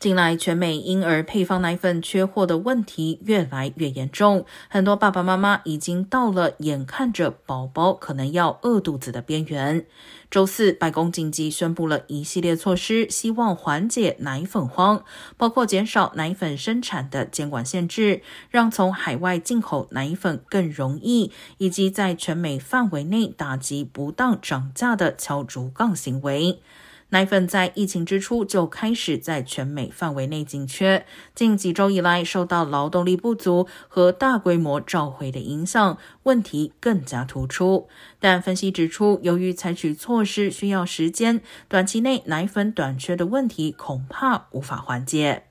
近来，全美婴儿配方奶粉缺货的问题越来越严重，很多爸爸妈妈已经到了眼看着宝宝可能要饿肚子的边缘。周四，白宫紧急宣布了一系列措施，希望缓解奶粉荒，包括减少奶粉生产的监管限制，让从海外进口奶粉更容易，以及在全美范围内打击不当涨价的敲竹杠行为。奶粉在疫情之初就开始在全美范围内紧缺，近几周以来受到劳动力不足和大规模召回的影响，问题更加突出。但分析指出，由于采取措施需要时间，短期内奶粉短缺的问题恐怕无法缓解。